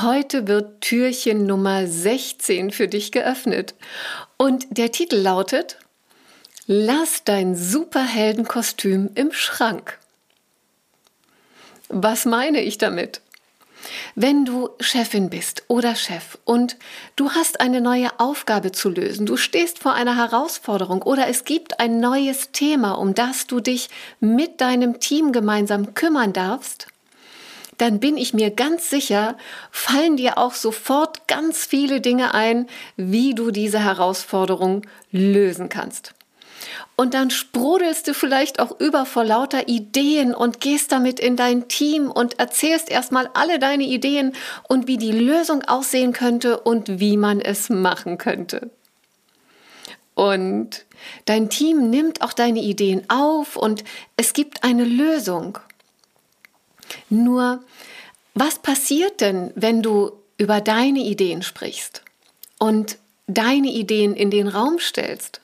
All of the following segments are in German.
Heute wird Türchen Nummer 16 für dich geöffnet. Und der Titel lautet Lass dein Superheldenkostüm im Schrank. Was meine ich damit? Wenn du Chefin bist oder Chef und du hast eine neue Aufgabe zu lösen, du stehst vor einer Herausforderung oder es gibt ein neues Thema, um das du dich mit deinem Team gemeinsam kümmern darfst, dann bin ich mir ganz sicher, fallen dir auch sofort ganz viele Dinge ein, wie du diese Herausforderung lösen kannst. Und dann sprudelst du vielleicht auch über vor lauter Ideen und gehst damit in dein Team und erzählst erstmal alle deine Ideen und wie die Lösung aussehen könnte und wie man es machen könnte. Und dein Team nimmt auch deine Ideen auf und es gibt eine Lösung. Nur, was passiert denn, wenn du über deine Ideen sprichst und deine Ideen in den Raum stellst?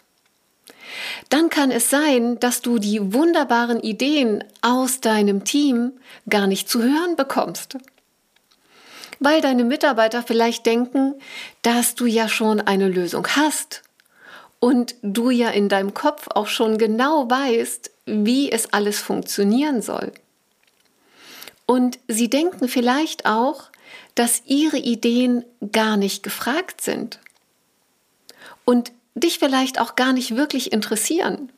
Dann kann es sein, dass du die wunderbaren Ideen aus deinem Team gar nicht zu hören bekommst. Weil deine Mitarbeiter vielleicht denken, dass du ja schon eine Lösung hast und du ja in deinem Kopf auch schon genau weißt, wie es alles funktionieren soll. Und sie denken vielleicht auch, dass ihre Ideen gar nicht gefragt sind. Und dich vielleicht auch gar nicht wirklich interessieren.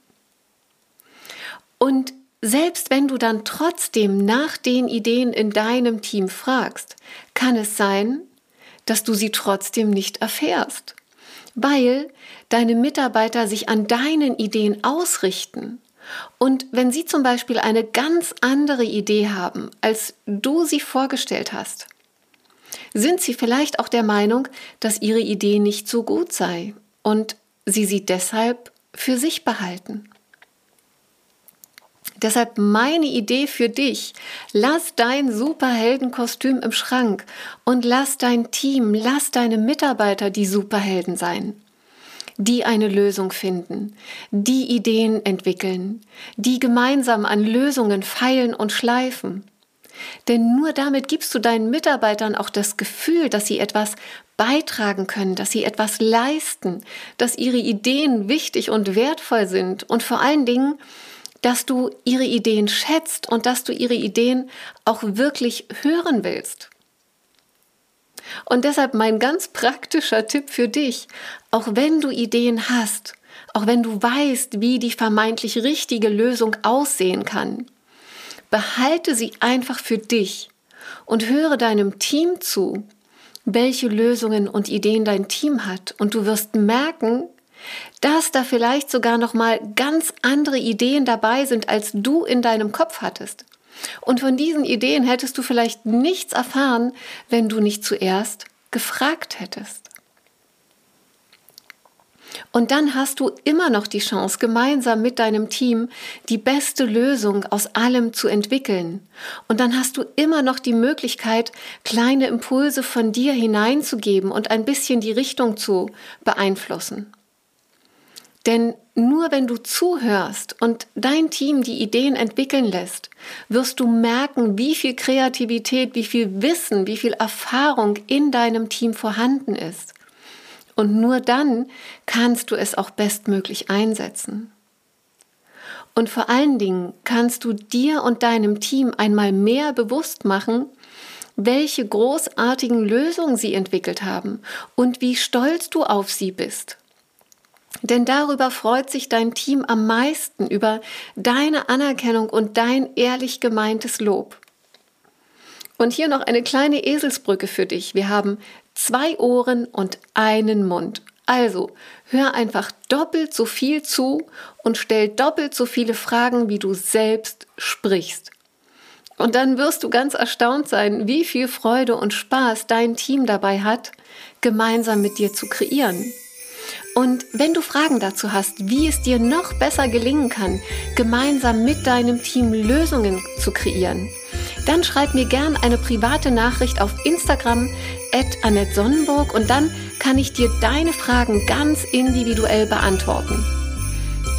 Und selbst wenn du dann trotzdem nach den Ideen in deinem Team fragst, kann es sein, dass du sie trotzdem nicht erfährst, weil deine Mitarbeiter sich an deinen Ideen ausrichten und wenn Sie zum Beispiel eine ganz andere Idee haben, als du sie vorgestellt hast, sind Sie vielleicht auch der Meinung, dass Ihre Idee nicht so gut sei und Sie sie deshalb für sich behalten. Deshalb meine Idee für dich, lass dein Superheldenkostüm im Schrank und lass dein Team, lass deine Mitarbeiter die Superhelden sein die eine Lösung finden, die Ideen entwickeln, die gemeinsam an Lösungen feilen und schleifen. Denn nur damit gibst du deinen Mitarbeitern auch das Gefühl, dass sie etwas beitragen können, dass sie etwas leisten, dass ihre Ideen wichtig und wertvoll sind und vor allen Dingen, dass du ihre Ideen schätzt und dass du ihre Ideen auch wirklich hören willst. Und deshalb mein ganz praktischer Tipp für dich, auch wenn du Ideen hast, auch wenn du weißt, wie die vermeintlich richtige Lösung aussehen kann, behalte sie einfach für dich und höre deinem Team zu, welche Lösungen und Ideen dein Team hat und du wirst merken, dass da vielleicht sogar noch mal ganz andere Ideen dabei sind, als du in deinem Kopf hattest. Und von diesen Ideen hättest du vielleicht nichts erfahren, wenn du nicht zuerst gefragt hättest. Und dann hast du immer noch die Chance, gemeinsam mit deinem Team die beste Lösung aus allem zu entwickeln. Und dann hast du immer noch die Möglichkeit, kleine Impulse von dir hineinzugeben und ein bisschen die Richtung zu beeinflussen. Denn nur wenn du zuhörst und dein Team die Ideen entwickeln lässt, wirst du merken, wie viel Kreativität, wie viel Wissen, wie viel Erfahrung in deinem Team vorhanden ist. Und nur dann kannst du es auch bestmöglich einsetzen. Und vor allen Dingen kannst du dir und deinem Team einmal mehr bewusst machen, welche großartigen Lösungen sie entwickelt haben und wie stolz du auf sie bist. Denn darüber freut sich dein Team am meisten, über deine Anerkennung und dein ehrlich gemeintes Lob. Und hier noch eine kleine Eselsbrücke für dich. Wir haben zwei Ohren und einen Mund. Also hör einfach doppelt so viel zu und stell doppelt so viele Fragen, wie du selbst sprichst. Und dann wirst du ganz erstaunt sein, wie viel Freude und Spaß dein Team dabei hat, gemeinsam mit dir zu kreieren. Und wenn du Fragen dazu hast, wie es dir noch besser gelingen kann, gemeinsam mit deinem Team Lösungen zu kreieren, dann schreib mir gern eine private Nachricht auf Instagram at Annette Sonnenburg und dann kann ich dir deine Fragen ganz individuell beantworten.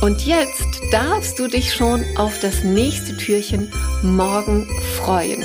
Und jetzt darfst du dich schon auf das nächste Türchen morgen freuen.